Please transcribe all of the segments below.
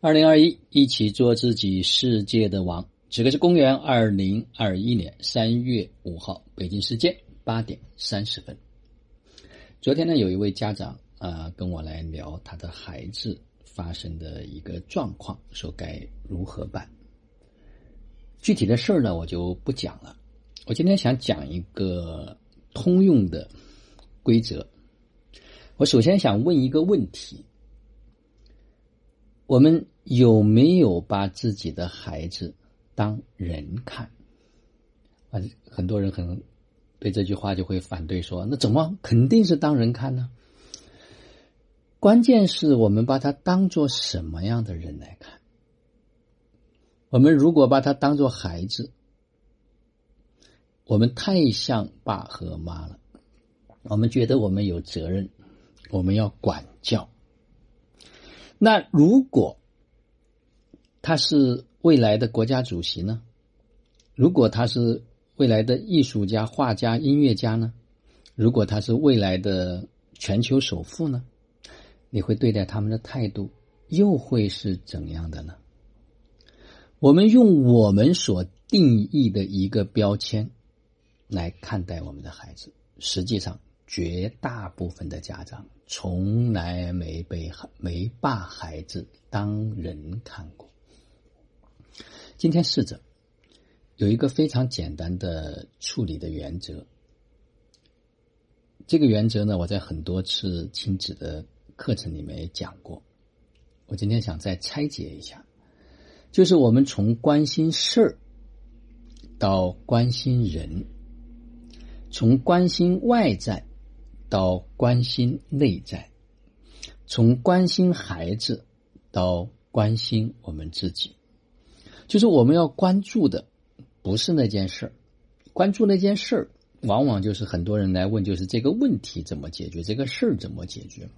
二零二一，一起做自己世界的王。这个是公元二零二一年三月五号，北京时间八点三十分。昨天呢，有一位家长啊跟我来聊他的孩子发生的一个状况，说该如何办。具体的事儿呢，我就不讲了。我今天想讲一个通用的规则。我首先想问一个问题：我们有没有把自己的孩子当人看？啊，很多人可能对这句话就会反对说：“那怎么肯定是当人看呢？”关键是我们把他当做什么样的人来看？我们如果把他当做孩子，我们太像爸和妈了，我们觉得我们有责任。我们要管教。那如果他是未来的国家主席呢？如果他是未来的艺术家、画家、音乐家呢？如果他是未来的全球首富呢？你会对待他们的态度又会是怎样的呢？我们用我们所定义的一个标签来看待我们的孩子，实际上。绝大部分的家长从来没被没把孩子当人看过。今天试着有一个非常简单的处理的原则。这个原则呢，我在很多次亲子的课程里面也讲过。我今天想再拆解一下，就是我们从关心事儿到关心人，从关心外在。到关心内在，从关心孩子到关心我们自己，就是我们要关注的不是那件事儿，关注那件事儿，往往就是很多人来问，就是这个问题怎么解决，这个事儿怎么解决。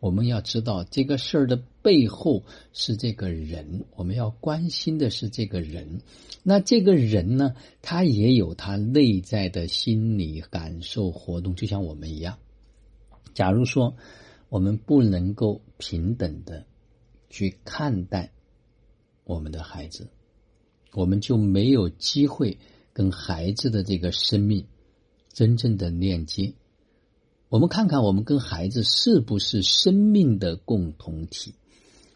我们要知道这个事儿的背后是这个人，我们要关心的是这个人。那这个人呢，他也有他内在的心理感受活动，就像我们一样。假如说我们不能够平等的去看待我们的孩子，我们就没有机会跟孩子的这个生命真正的链接。我们看看我们跟孩子是不是生命的共同体？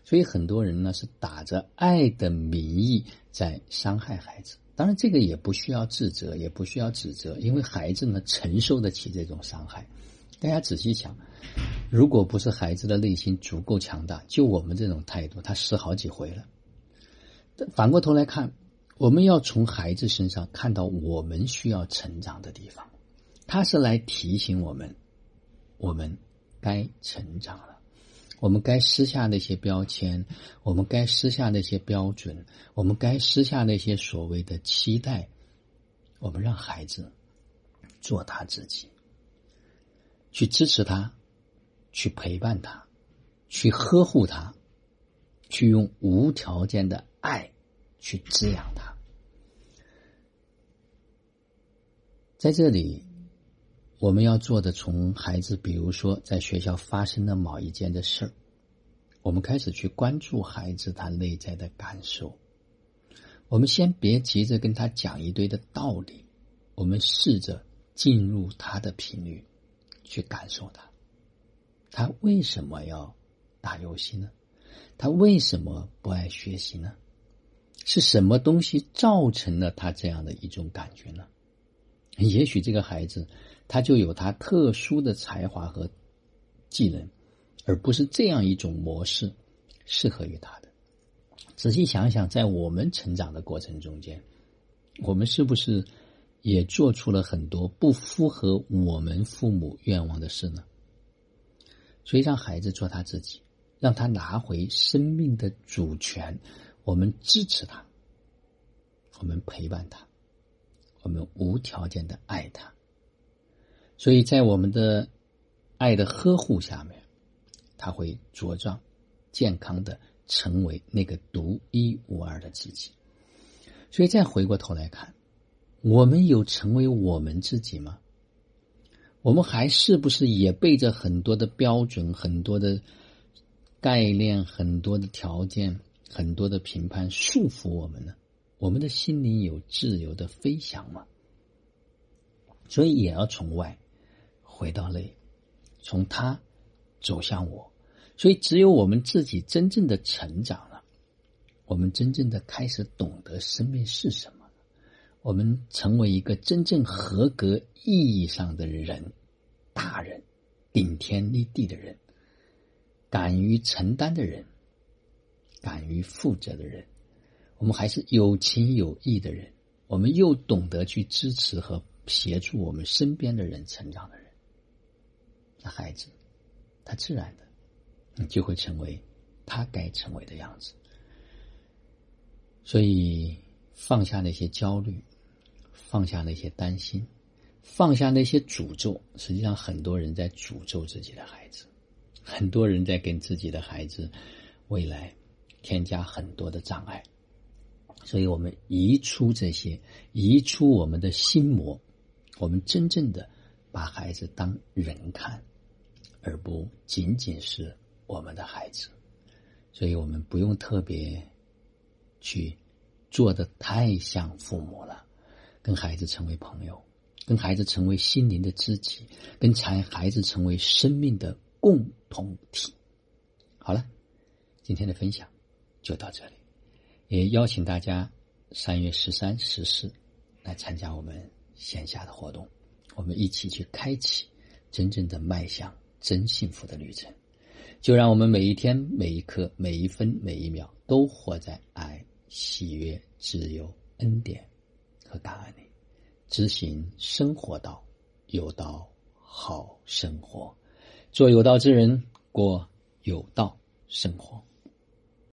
所以很多人呢是打着爱的名义在伤害孩子。当然，这个也不需要自责，也不需要指责，因为孩子呢承受得起这种伤害。大家仔细想，如果不是孩子的内心足够强大，就我们这种态度，他死好几回了。反过头来看，我们要从孩子身上看到我们需要成长的地方，他是来提醒我们，我们该成长了，我们该撕下那些标签，我们该撕下那些标准，我们该撕下那些所谓的期待，我们让孩子做他自己。去支持他，去陪伴他，去呵护他，去用无条件的爱去滋养他。在这里，我们要做的，从孩子，比如说在学校发生的某一件的事儿，我们开始去关注孩子他内在的感受。我们先别急着跟他讲一堆的道理，我们试着进入他的频率。去感受他，他为什么要打游戏呢？他为什么不爱学习呢？是什么东西造成了他这样的一种感觉呢？也许这个孩子他就有他特殊的才华和技能，而不是这样一种模式适合于他的。仔细想想，在我们成长的过程中间，我们是不是？也做出了很多不符合我们父母愿望的事呢。所以让孩子做他自己，让他拿回生命的主权。我们支持他，我们陪伴他，我们无条件的爱他。所以在我们的爱的呵护下面，他会茁壮、健康的成为那个独一无二的自己。所以再回过头来看。我们有成为我们自己吗？我们还是不是也背着很多的标准、很多的概念、很多的条件，很多的评判束缚我们呢？我们的心灵有自由的飞翔吗？所以也要从外回到内，从他走向我。所以只有我们自己真正的成长了，我们真正的开始懂得生命是什么，我们成为一个真正合格意义上的人，大人，顶天立地的人，敢于承担的人，敢于负责的人，我们还是有情有义的人，我们又懂得去支持和。协助我们身边的人成长的人，那孩子，他自然的，你就会成为他该成为的样子。所以，放下那些焦虑，放下那些担心，放下那些诅咒。实际上，很多人在诅咒自己的孩子，很多人在跟自己的孩子未来添加很多的障碍。所以我们移出这些，移出我们的心魔。我们真正的把孩子当人看，而不仅仅是我们的孩子，所以我们不用特别去做的太像父母了，跟孩子成为朋友，跟孩子成为心灵的知己，跟才孩子成为生命的共同体。好了，今天的分享就到这里，也邀请大家三月十三、十四来参加我们。线下的活动，我们一起去开启真正的迈向真幸福的旅程。就让我们每一天、每一刻、每一分、每一秒，都活在爱、喜悦、自由、恩典和答案里，执行生活道，有道好生活，做有道之人，过有道生活。